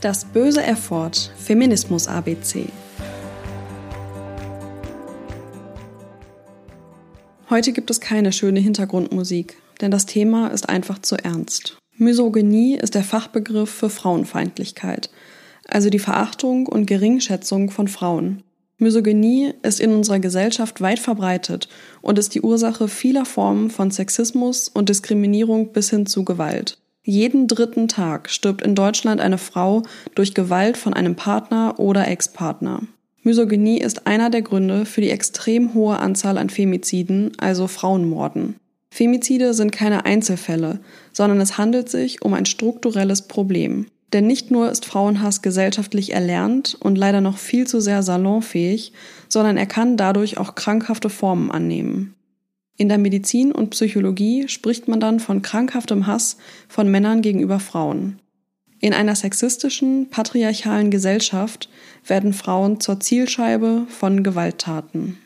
Das böse Erford Feminismus ABC. Heute gibt es keine schöne Hintergrundmusik, denn das Thema ist einfach zu ernst. Misogynie ist der Fachbegriff für Frauenfeindlichkeit, also die Verachtung und Geringschätzung von Frauen. Misogynie ist in unserer Gesellschaft weit verbreitet und ist die Ursache vieler Formen von Sexismus und Diskriminierung bis hin zu Gewalt. Jeden dritten Tag stirbt in Deutschland eine Frau durch Gewalt von einem Partner oder Ex-Partner. Misogynie ist einer der Gründe für die extrem hohe Anzahl an Femiziden, also Frauenmorden. Femizide sind keine Einzelfälle, sondern es handelt sich um ein strukturelles Problem. Denn nicht nur ist Frauenhass gesellschaftlich erlernt und leider noch viel zu sehr salonfähig, sondern er kann dadurch auch krankhafte Formen annehmen. In der Medizin und Psychologie spricht man dann von krankhaftem Hass von Männern gegenüber Frauen. In einer sexistischen, patriarchalen Gesellschaft werden Frauen zur Zielscheibe von Gewalttaten.